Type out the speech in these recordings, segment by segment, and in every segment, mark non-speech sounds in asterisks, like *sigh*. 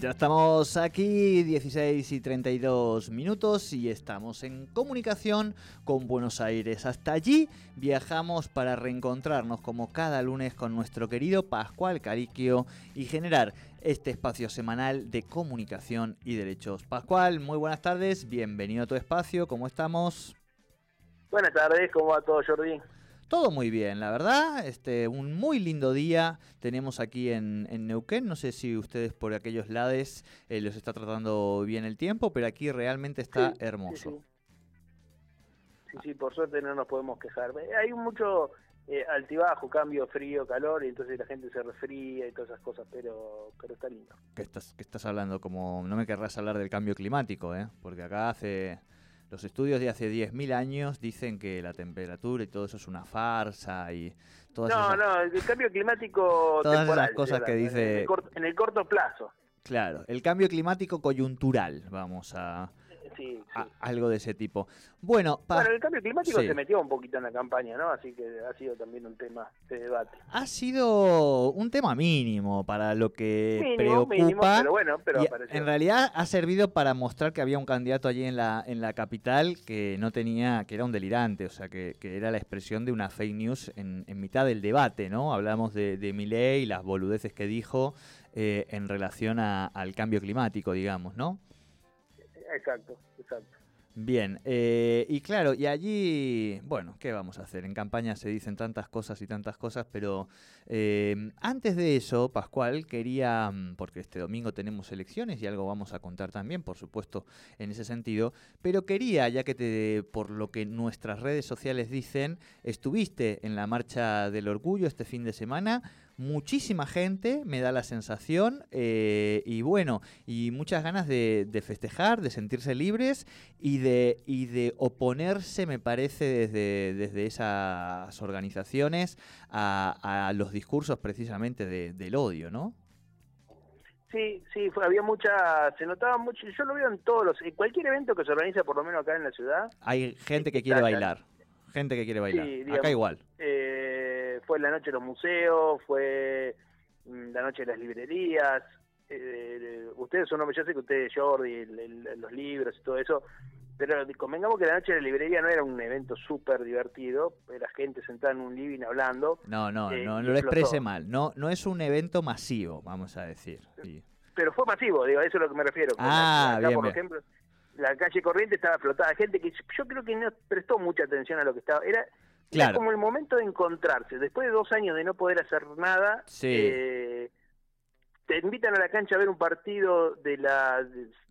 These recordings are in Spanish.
Ya estamos aquí, 16 y 32 minutos, y estamos en comunicación con Buenos Aires. Hasta allí viajamos para reencontrarnos como cada lunes con nuestro querido Pascual Cariquio y generar este espacio semanal de comunicación y derechos. Pascual, muy buenas tardes, bienvenido a tu espacio, ¿cómo estamos? Buenas tardes, ¿cómo va todo Jordi? Todo muy bien, la verdad. Este, un muy lindo día tenemos aquí en, Neuquén. No sé si ustedes por aquellos lados eh, los está tratando bien el tiempo, pero aquí realmente está hermoso. Sí sí. por suerte no nos podemos quejar. Hay mucho eh, altibajo, cambio frío, calor, y entonces la gente se resfría y todas esas cosas, pero pero está lindo. ¿Qué estás, qué estás hablando? Como no me querrás hablar del cambio climático, ¿eh? Porque acá hace los estudios de hace 10.000 años dicen que la temperatura y todo eso es una farsa y todas No, no, el cambio climático Todas esas cosas que dice... en el corto plazo. Claro, el cambio climático coyuntural, vamos a, algo de ese tipo. Bueno, bueno el cambio climático se metió un poquito en la campaña, ¿no? Así que ha sido también un tema de debate. Ha sido un tema mínimo para lo que preocupa. pero bueno, pero en realidad ha servido para mostrar que había un candidato allí en la, en la capital que no tenía, que era un delirante, o sea, que, que era la expresión de una fake news en, en mitad del debate, ¿no? Hablamos de, de Milei y las boludeces que dijo eh, en relación al cambio climático, digamos, ¿no? Exacto, exacto. Bien, eh, y claro, y allí, bueno, ¿qué vamos a hacer? En campaña se dicen tantas cosas y tantas cosas, pero eh, antes de eso, Pascual, quería, mm, porque este domingo tenemos elecciones y algo vamos a contar también, por supuesto, en ese sentido, pero quería, ya que te, por lo que nuestras redes sociales dicen, estuviste en la Marcha del Orgullo este fin de semana, muchísima gente, me da la sensación, eh, y bueno, y muchas ganas de, festejar, de sentirse libres y de, y de oponerse, me parece, desde, desde esas organizaciones a, los discursos precisamente del odio, ¿no? Sí, sí, había mucha, se notaba mucho, yo lo veo en todos los, en cualquier evento que se organiza, por lo menos acá en la ciudad. Hay gente que quiere bailar, gente que quiere bailar, acá igual. Eh, fue la noche de los museos, fue mm, la noche de las librerías. Eh, ustedes son hombres, yo sé que ustedes, Jordi, los libros y todo eso, pero convengamos que la noche de la librería no era un evento súper divertido, era gente sentada en un living hablando. No, no, eh, no, no lo exprese mal, no, no es un evento masivo, vamos a decir. Pero fue masivo, digo, a eso es lo que me refiero. Ah, acá, por ejemplo, la calle Corriente estaba flotada, gente que yo creo que no prestó mucha atención a lo que estaba, era es como el momento de encontrarse. Después de dos años de no poder hacer nada, eh, te invitan a la cancha a ver un partido de la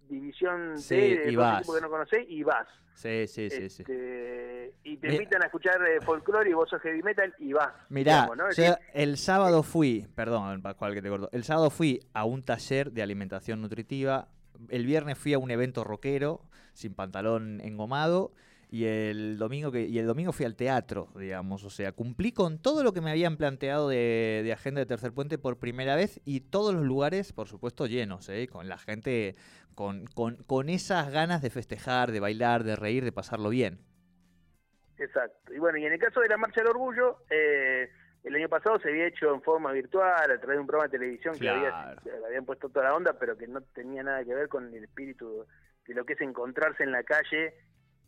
división sí, de, y vas. que no conocés y vas. Sí, sí, sí, sí. Este, y te invitan a escuchar eh, folclore y vos sos heavy metal y vas. Mirá, el sábado fui, perdón, Pascual que te corto, el sábado fui a un taller de alimentación nutritiva, el viernes fui a un evento rockero sin pantalón engomado y el domingo que y el domingo fui al teatro, digamos, o sea, cumplí con todo lo que me habían planteado de, de, agenda de Tercer Puente por primera vez y todos los lugares, por supuesto, llenos, ¿eh? con la gente con, con, con esas ganas de festejar, de bailar, de reír, de pasarlo bien. Exacto. Y bueno, y en el caso de la Marcha del Orgullo, eh, el año pasado se había hecho en forma virtual, a través de un programa de televisión que había, habían puesto toda la onda, pero que no tenía nada que ver con el espíritu de lo que es encontrarse en la calle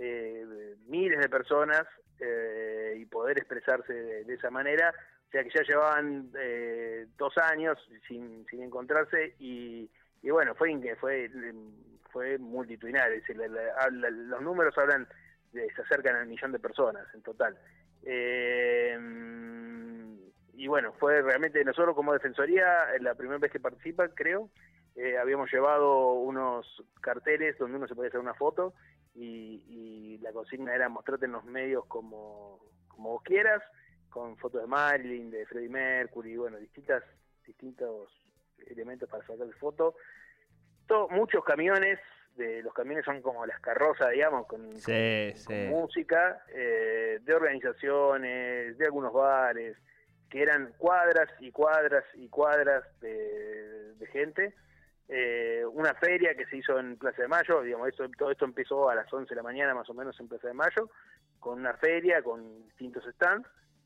eh, miles de personas eh, y poder expresarse de, esa manera, o sea que ya llevaban eh, dos años sin, encontrarse y, y bueno, fue fue fue multitudinario, decir, los números hablan de, se acercan al millón de personas en total. Eh, y bueno, fue realmente nosotros como Defensoría, la primera vez que participa, creo, eh, habíamos llevado unos carteles donde uno se podía hacer una foto y, la consigna era mostrarte en los medios como, como vos quieras, con fotos de Marilyn, de Freddie Mercury, bueno, distintas, distintos elementos para sacar de foto. muchos camiones, de los camiones son como las carrozas, digamos, con, música, eh, de organizaciones, de algunos bares, que eran cuadras y cuadras y cuadras de, gente. Eh, una feria que se hizo en Plaza de Mayo, digamos, esto, todo esto empezó a las 11 de la mañana más o menos en Plaza de Mayo, con una feria, con distintos stands,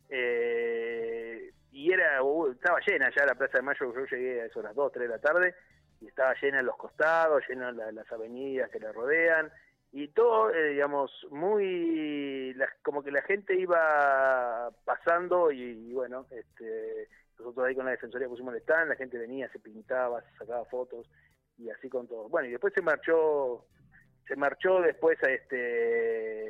eh, y era uh, estaba llena ya la Plaza de Mayo, yo llegué a eso a las 2, 3 de la tarde, y estaba llena en los costados, llena las avenidas que la rodean, y todo, eh, digamos, muy, como que la gente iba pasando y, bueno, este, nosotros ahí con la Defensoría pusimos el stand, la gente venía, se pintaba, se sacaba fotos y así con todo. Bueno, y después se marchó, se marchó después a este,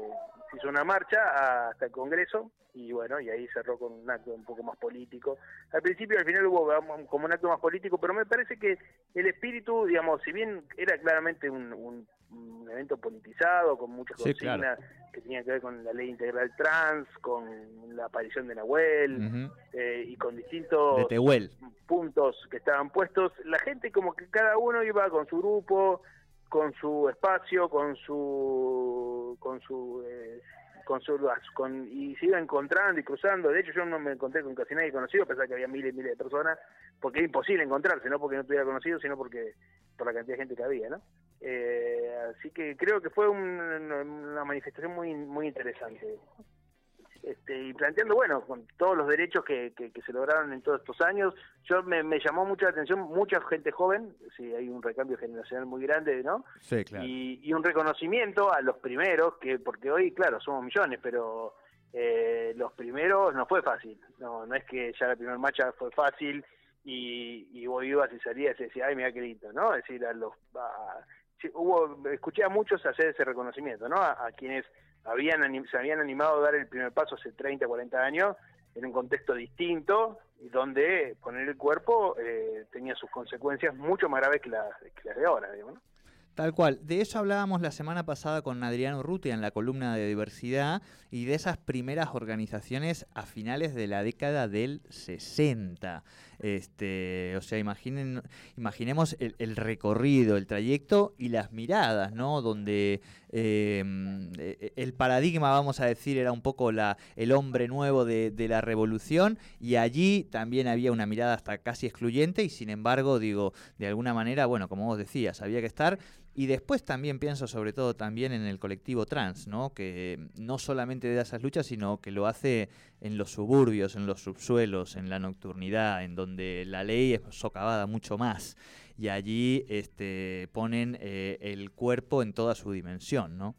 se hizo una marcha hasta el Congreso y bueno, y ahí cerró con un acto un poco más político. Al principio, al final hubo como un acto más político, pero me parece que el espíritu, digamos, si bien era claramente un un evento politizado con muchas consignas que tenían que ver con la ley integral trans, con la aparición de Nahuel eh, y con distintos puntos que estaban puestos. La gente como que cada uno iba con su grupo, con su espacio, con su con su eh, con su con, y se iba encontrando y cruzando. De hecho, yo no me encontré con casi nadie conocido, a pesar de que había miles y miles de personas, porque era imposible encontrarse, no porque no estuviera conocido, sino porque por la cantidad de gente que había, ¿no? Eh, así que creo que fue una manifestación muy muy interesante. Este, y planteando, bueno, con todos los derechos que, que, se lograron en todos estos años, yo me, llamó mucho la atención mucha gente joven, sí, hay un recambio generacional muy grande, ¿no? Sí, claro. Y, y un reconocimiento a los primeros, que porque hoy, claro, somos millones, pero eh, los primeros no fue fácil, no no es que ya la primera marcha fue fácil y, y vos ibas y salías y decías, ay, mira qué lindo, ¿no? Es decir, a los... hubo, escuché a muchos hacer ese reconocimiento, ¿no? A, quienes habían se habían animado a dar el primer paso hace 30, 40 años en un contexto distinto y donde poner el cuerpo eh, tenía sus consecuencias mucho más graves que las, que las de ahora, digamos, ¿no? Tal cual. De eso hablábamos la semana pasada con Adriano Ruti en la columna de diversidad y de esas primeras organizaciones a finales de la década del 60. Este, o sea, imaginen, imaginemos el, recorrido, el trayecto y las miradas, ¿no? Donde em, e, el paradigma, vamos a decir, era un poco la, el hombre nuevo de, de la revolución y allí también había una mirada hasta casi excluyente y sin embargo, digo, de alguna manera, bueno, como vos decías, había que estar y después también pienso sobre todo también en el colectivo trans, ¿no? que no solamente da esas luchas, sino que lo hace en los suburbios, en los subsuelos, en la nocturnidad, en donde la ley es socavada mucho más. Y allí este, ponen eh, el cuerpo en toda su dimensión, ¿no?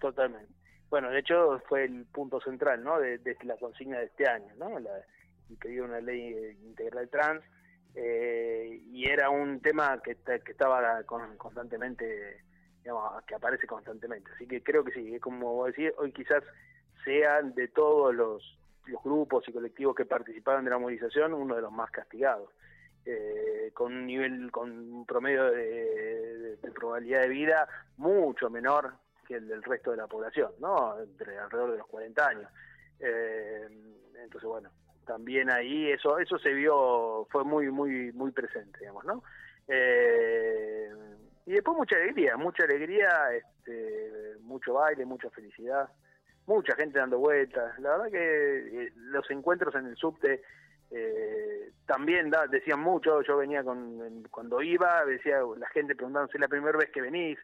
Totalmente. Bueno, de hecho fue el punto central, ¿no? De, la consigna de este año, ¿no? La, que una ley integral trans eh, era un tema que, que estaba constantemente, digamos, que aparece constantemente. Así que creo que sí, es como vos decís, hoy quizás sean de todos los, grupos y colectivos que participaron de la movilización uno de los más castigados. Eh, con un nivel, con un promedio de, probabilidad de vida mucho menor que el del resto de la población, ¿no? Entre alrededor de los 40 años. Eh, entonces, bueno, también ahí eso eso se vio fue muy muy muy presente digamos no eh, y después mucha alegría mucha alegría este mucho baile mucha felicidad mucha gente dando vueltas. La verdad que eh, los encuentros en el subte eh, también decían mucho yo venía con cuando iba decía la gente preguntándose la primera vez que venís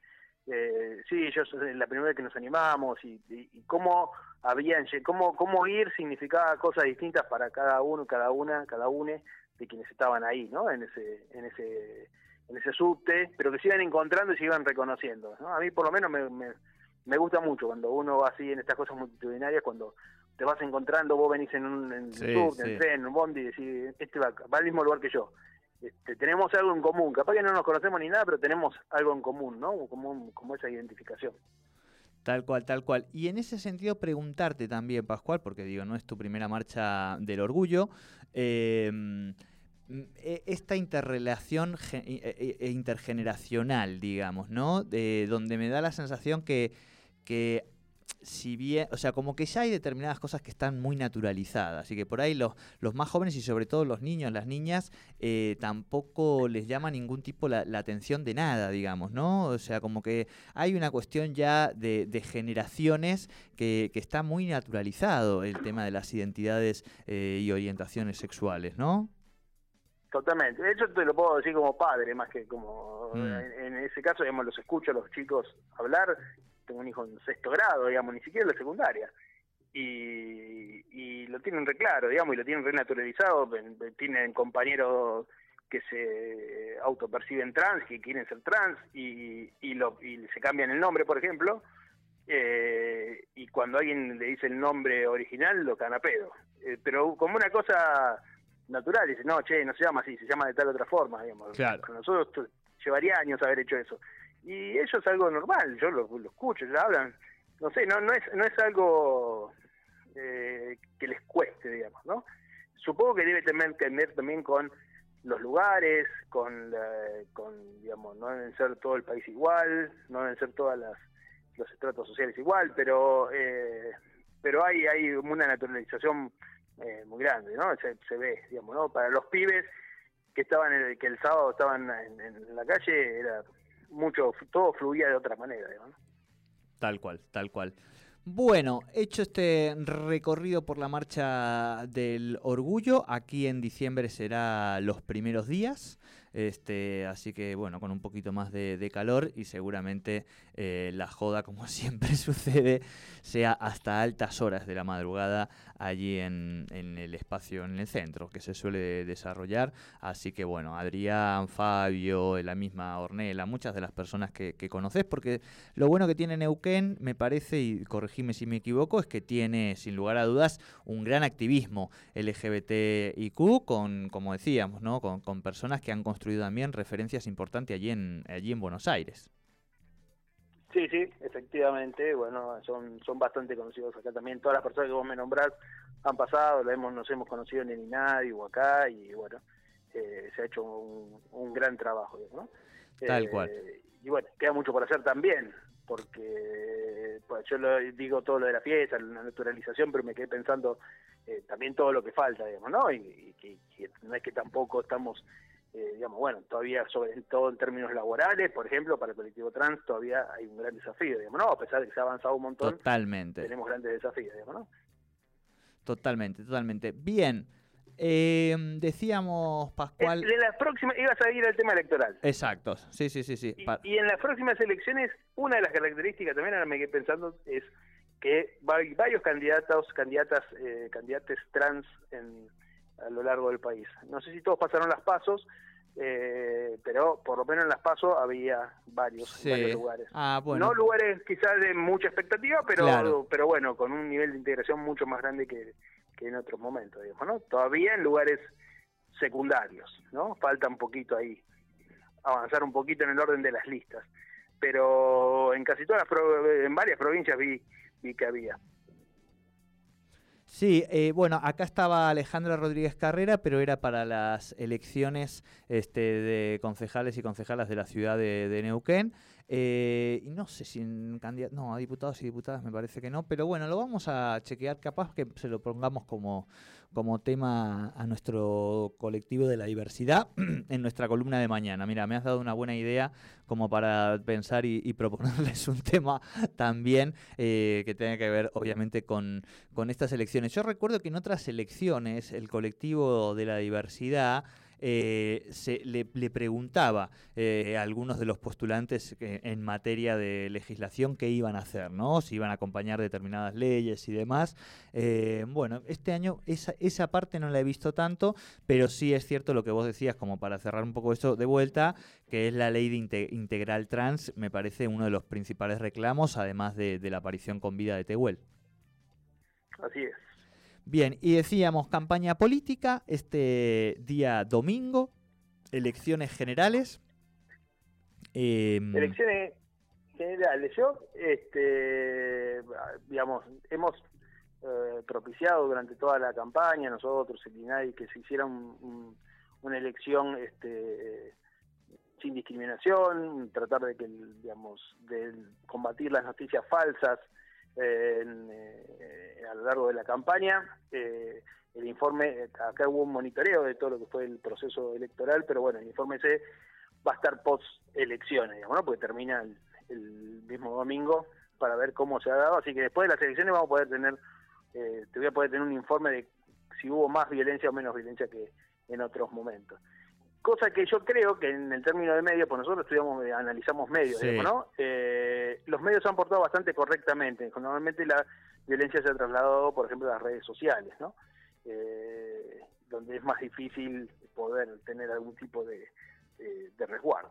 eh, sí, yo la primera vez que nos animamos y, y, cómo habían, cómo, cómo ir significaba cosas distintas para cada uno, cada una, cada une de quienes estaban ahí, ¿no? En ese, en ese, en ese subte, pero que se iban encontrando y se iban reconociendo, ¿no? A mí por lo menos me, me, gusta mucho cuando uno va así en estas cosas multitudinarias, cuando te vas encontrando, vos venís en un, en subte, en tren, en un bondi y decís, este va, va al mismo lugar que yo este, tenemos algo en común. Capaz que no nos conocemos ni nada, pero tenemos algo en común, ¿no? Como, como esa identificación. Tal cual, tal cual. Y en ese sentido preguntarte también, Pascual, porque digo, no es tu primera marcha del orgullo, em, e, esta interrelación e, e, intergeneracional, digamos, ¿no? donde me da la sensación que, que si bien, o sea, como que ya hay determinadas cosas que están muy naturalizadas, y que por ahí los, los más jóvenes y sobre todo los niños, las niñas, eh, tampoco les llama ningún tipo la, atención de nada, digamos, ¿no? O sea, como que hay una cuestión ya de, generaciones que, que, está muy naturalizado el tema de las identidades eh, y orientaciones sexuales, ¿no? Totalmente. De hecho, te lo puedo decir como padre, más que como. Mm. En, en, ese caso, digamos, los escucho a los chicos hablar tengo un hijo en sexto grado, digamos, ni siquiera en la secundaria. Y, y lo tienen re claro, digamos, y lo tienen re naturalizado, tienen compañeros que se autoperciben trans, que quieren ser trans, y, y, lo, y se cambian el nombre, por ejemplo, eh, y cuando alguien le dice el nombre original, lo cagan a pedo. Eh, pero como una cosa natural, dice, no, che, no se llama así, se llama de tal otra forma, digamos. Claro. Nosotros llevaría años haber hecho eso y eso es algo normal, yo lo, escucho, ya hablan, no sé, no, no, es, no es algo eh, que les cueste, digamos, ¿no? Supongo que debe tener que ver también con los lugares, con, con, digamos, no deben ser todo el país igual, no deben ser todas las los estratos sociales igual, pero eh, pero hay hay una naturalización eh, muy grande, ¿no? Se, se, ve, digamos, ¿no? Para los pibes que estaban que el sábado estaban en, en la calle era mucho, todo fluía de otra manera. Tal cual, tal cual. Bueno, hecho este recorrido por la marcha del orgullo, aquí en diciembre será los primeros días. Este, así que bueno, con un poquito más de, calor y seguramente eh, la joda, como *laughs* siempre sucede, sea hasta altas horas de la madrugada allí en, el espacio, en el centro, que se suele desarrollar. Así que bueno, Adrián, Fabio, la misma Ornella, muchas de las personas que, que conoces, porque lo bueno que tiene Neuquén, me parece, y corregime si me equivoco, es que tiene sin lugar a dudas un gran activismo LGBTIQ con, como decíamos, ¿no? con, con personas que han construido también referencias importantes allí en, allí en Buenos Aires. Sí, sí, efectivamente, bueno, son, son bastante conocidos acá también. Todas las personas que vos me nombrás han pasado, hemos, nos hemos conocido en el INADI o acá, y bueno, eh, se ha hecho un, gran trabajo, ¿no? Tal cual. Eh, y bueno, queda mucho por hacer también, porque pues, yo lo, digo todo lo de la fiesta, la naturalización, pero me quedé pensando eh, también todo lo que falta, digamos, ¿no? Y, que no es que tampoco estamos eh, digamos, bueno, todavía sobre todo en términos laborales, por ejemplo, para el colectivo trans todavía hay un gran desafío, digamos, ¿no? A pesar de que se ha avanzado un montón, totalmente. tenemos grandes desafíos, digamos, ¿no? Totalmente, totalmente. Bien, eh, decíamos, Pascual... En, las próximas, ibas a ir al tema electoral. Exacto, sí, sí, sí. sí. Y, en las próximas elecciones, una de las características, también ahora me quedé pensando, es que varios candidatos, candidatas, eh, candidates trans en a lo largo del país. No sé si todos pasaron las pasos, eh, pero por lo menos en las pasos había varios, lugares. Ah, no lugares quizás de mucha expectativa, pero pero bueno, con un nivel de integración mucho más grande que, que en otros momentos, digamos, ¿no? Todavía en lugares secundarios, ¿no? Falta un poquito ahí avanzar un poquito en el orden de las listas, pero en casi todas las en varias provincias vi vi que había. Sí, eh, bueno, acá estaba Alejandra Rodríguez Carrera, pero era para las elecciones este, de concejales y concejalas de la ciudad de, Neuquén. Eh, y no sé si en candidatos, no, a diputados y diputadas me parece que no, pero bueno, lo vamos a chequear, capaz que se lo pongamos como, como tema a nuestro colectivo de la diversidad *clears throat* en nuestra columna de mañana. Mira, me has dado una buena idea como para pensar y, *laughs* proponerles un tema también eh, que tenga que ver obviamente con, con estas elecciones. Yo recuerdo que en otras elecciones el colectivo de la diversidad eh, se, le, preguntaba eh, a algunos de los postulantes en materia de legislación qué iban a hacer, ¿no? Si iban a acompañar determinadas leyes y demás. Eh, bueno, este año esa, esa parte no la he visto tanto, pero sí es cierto lo que vos decías, como para cerrar un poco esto de vuelta, que es la ley de integral trans, me parece uno de los principales reclamos, además de, de la aparición con vida de Tehuel. Así es. Bien, y decíamos campaña política este día domingo, elecciones generales. Em, elecciones generales. Yo, este, digamos, hemos eh, propiciado durante toda la campaña, nosotros, el INAI, que se hiciera una elección este, sin discriminación, tratar de que, digamos, de combatir las noticias falsas eh, a lo largo de la campaña. Eh, el informe, acá hubo un monitoreo de todo lo que fue el proceso electoral, pero bueno, el informe ese va a estar post elecciones, digamos, ¿no? porque termina el, el mismo domingo para ver cómo se ha dado, así que después de las elecciones vamos a poder tener, eh, te voy a poder tener un informe de si hubo más violencia o menos violencia que en otros momentos. Cosa que yo creo que en el término de medios, pues nosotros estudiamos, analizamos medios, ¿no? Eh, los medios se han portado bastante correctamente. Normalmente la violencia se ha trasladado, por ejemplo, a las redes sociales, ¿no? Eh, donde es más difícil poder tener algún tipo de resguardo.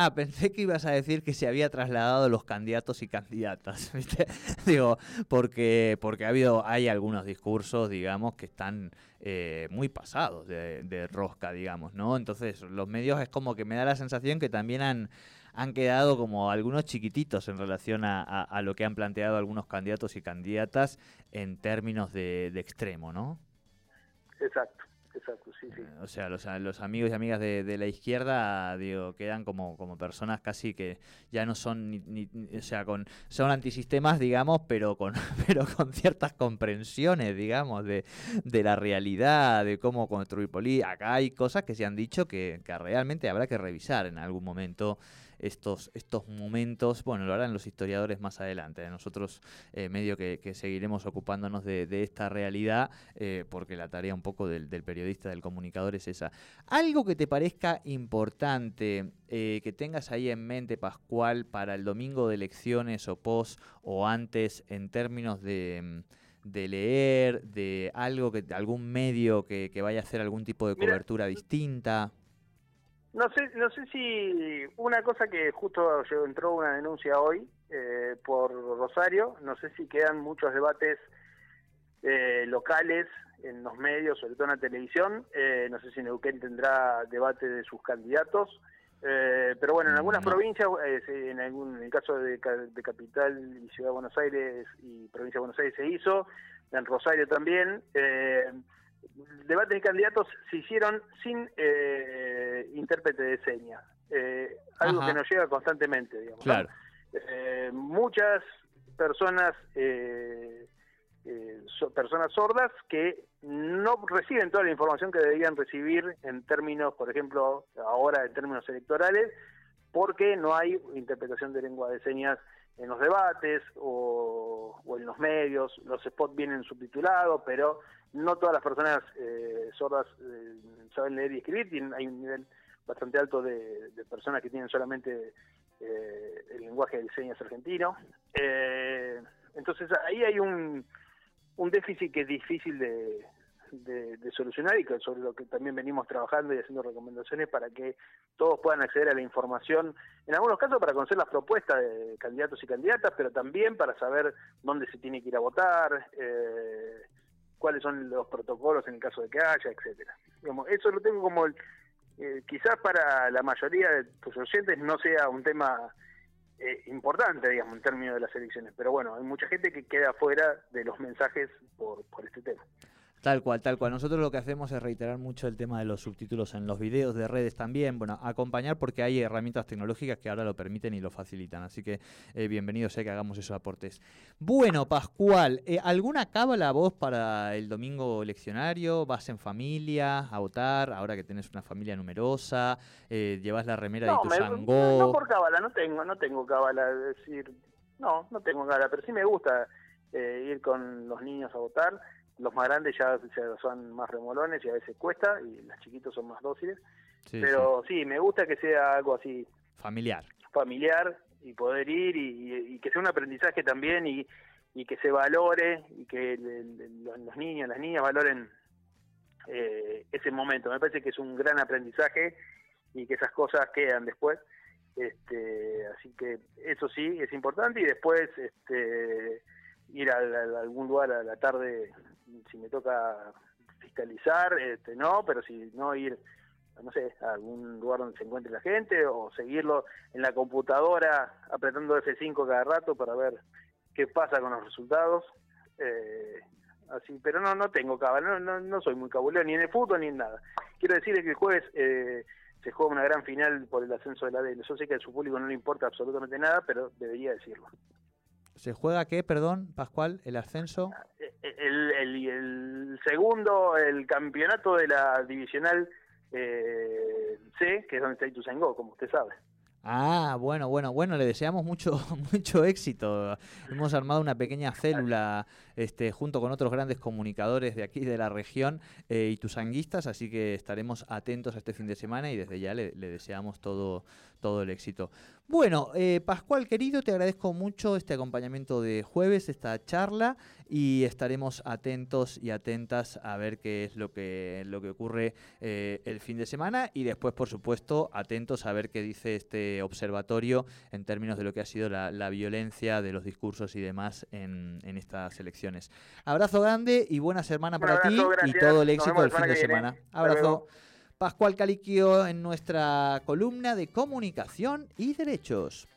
Ah, pensé que ibas a decir que se había trasladado los candidatos y candidatas. *laughs* Digo, porque, porque ha habido, hay algunos discursos, digamos, que están eh, muy pasados de, rosca, digamos, ¿no? Entonces, los medios es como que me da la sensación que también han, han quedado como algunos chiquititos en relación a, lo que han planteado algunos candidatos y candidatas en términos de, de extremo, ¿no? Exacto. Exacto, sí. O sea, los, amigos y amigas de, la izquierda, digo, quedan como, como personas casi que ya no son ni, o sea, son antisistemas, digamos, pero con *laughs* pero con ciertas comprensiones, digamos, de, la realidad, de cómo construir política. Acá hay cosas que se han dicho que, realmente habrá que revisar en algún momento estos, estos momentos, bueno, lo harán los historiadores más adelante, nosotros eh, medio que, seguiremos ocupándonos de, esta realidad, eh, porque la tarea un poco del, periodista, del comunicador es esa. Algo que te parezca importante, eh, que tengas ahí en mente, Pascual, para el domingo de elecciones o post o antes, en términos de leer, de algo que algún medio que, vaya a hacer algún tipo de cobertura distinta. No sé, no sé si una cosa que justo entró una denuncia hoy eh, por Rosario, no sé si quedan muchos debates eh, locales en los medios, sobre todo en la televisión, eh, no sé si Neuquén tendrá debate de sus candidatos, pero bueno, en algunas provincias, en, algún, en el caso de, de, Capital y Ciudad de Buenos Aires y Provincia de Buenos Aires se hizo, en Rosario también. Debates de candidatos se hicieron sin eh, intérprete de señas, eh, algo que nos llega constantemente, digamos. Claro. Eh, muchas personas personas sordas que no reciben toda la información que deberían recibir en términos, por ejemplo, ahora en términos electorales, porque no hay interpretación de lengua de señas en los debates o, o en los medios, los spots vienen subtitulados, pero no todas las personas eh, sordas eh, saben leer y escribir, hay un nivel bastante alto de, personas que tienen solamente eh, el lenguaje de señas argentino. entonces ahí hay un, un déficit que es difícil de, de, solucionar y que sobre lo que también venimos trabajando y haciendo recomendaciones para que todos puedan acceder a la información, en algunos casos para conocer las propuestas de candidatos y candidatas, pero también para saber dónde se tiene que ir a votar, eh, cuáles son los protocolos en el caso de que haya, etcétera. eso lo tengo como, eh, quizás para la mayoría de tus oyentes no sea un tema eh, importante, digamos, en términos de las elecciones, pero bueno, hay mucha gente que queda fuera de los mensajes por, por este tema. Tal cual, tal cual. Nosotros lo que hacemos es reiterar mucho el tema de los subtítulos en los videos de redes también. Bueno, acompañar porque hay herramientas tecnológicas que ahora lo permiten y lo facilitan. Así que eh, bienvenidos sea que hagamos esos aportes. Bueno, Pascual, eh, ¿alguna cábala vos para el domingo eleccionario? ¿Vas en familia a votar? Ahora que tenés una familia numerosa, eh, llevas la remera de tu No, no por cábala, no tengo, no tengo cábala. Es decir, no, no tengo cábala, pero sí me gusta eh, ir con los niños a votar los más grandes ya, son más remolones y a veces cuesta, y los chiquitos son más dóciles. Pero sí. me gusta que sea algo así. Familiar. Familiar y poder ir y, que sea un aprendizaje también y, que se valore y que los niños, las niñas valoren eh, ese momento. Me parece que es un gran aprendizaje y que esas cosas quedan después. Este, así que eso sí es importante y después este, ir a, algún lugar a la tarde si me toca fiscalizar, este, no, pero si no ir no sé, a algún lugar donde se encuentre la gente o seguirlo en la computadora apretando F5 cada rato para ver qué pasa con los resultados. Eh, así, pero no no tengo cabal, no, no, soy muy cabulero ni en el fútbol ni en nada. Quiero decirles que el jueves eh, se juega una gran final por el ascenso de la D. Yo sé que a su público no le importa absolutamente nada, pero debería decirlo. ¿Se juega qué, perdón, Pascual? ¿El ascenso? El, el, segundo, el campeonato de la divisional eh, C, que es donde está Ituzaingó, como usted sabe. Ah, bueno, bueno, bueno, le deseamos mucho, *laughs* mucho éxito. Hemos armado una pequeña célula este, junto con otros grandes comunicadores de aquí de la región eh, y tusanguistas, así que estaremos atentos a este fin de semana y desde ya le, deseamos todo, todo el éxito. Bueno, eh, Pascual querido, te agradezco mucho este acompañamiento de jueves, esta charla, y estaremos atentos y atentas a ver qué es lo que, lo que ocurre eh, el fin de semana y después, por supuesto, atentos a ver qué dice este observatorio en términos de lo que ha sido la, violencia de los discursos y demás en, en estas Abrazo grande y buena semana para ti y todo el éxito del fin de semana. Abrazo. Pascual Caliquio en nuestra columna de comunicación y derechos.